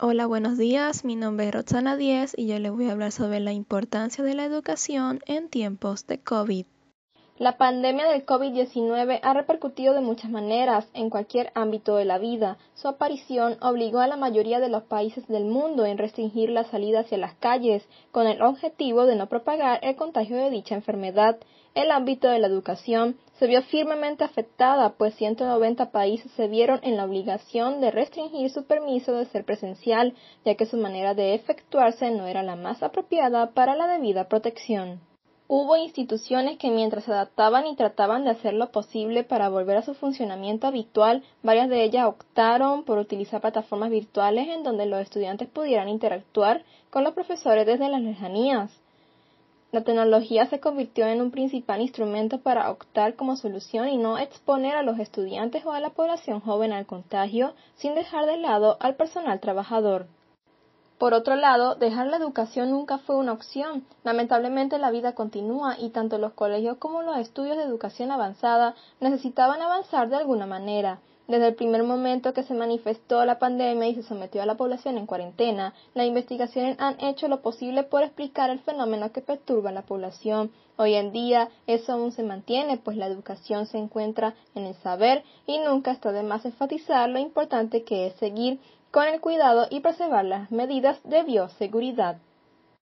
Hola, buenos días. Mi nombre es Roxana Díez y yo les voy a hablar sobre la importancia de la educación en tiempos de COVID. La pandemia del COVID-19 ha repercutido de muchas maneras en cualquier ámbito de la vida. Su aparición obligó a la mayoría de los países del mundo en restringir la salida hacia las calles, con el objetivo de no propagar el contagio de dicha enfermedad. El ámbito de la educación se vio firmemente afectada, pues 190 países se vieron en la obligación de restringir su permiso de ser presencial, ya que su manera de efectuarse no era la más apropiada para la debida protección. Hubo instituciones que mientras se adaptaban y trataban de hacer lo posible para volver a su funcionamiento habitual, varias de ellas optaron por utilizar plataformas virtuales en donde los estudiantes pudieran interactuar con los profesores desde las lejanías. La tecnología se convirtió en un principal instrumento para optar como solución y no exponer a los estudiantes o a la población joven al contagio sin dejar de lado al personal trabajador. Por otro lado, dejar la educación nunca fue una opción. Lamentablemente la vida continúa y tanto los colegios como los estudios de educación avanzada necesitaban avanzar de alguna manera. Desde el primer momento que se manifestó la pandemia y se sometió a la población en cuarentena, las investigaciones han hecho lo posible por explicar el fenómeno que perturba a la población. Hoy en día eso aún se mantiene, pues la educación se encuentra en el saber y nunca está de más enfatizar lo importante que es seguir con el cuidado y preservar las medidas de bioseguridad.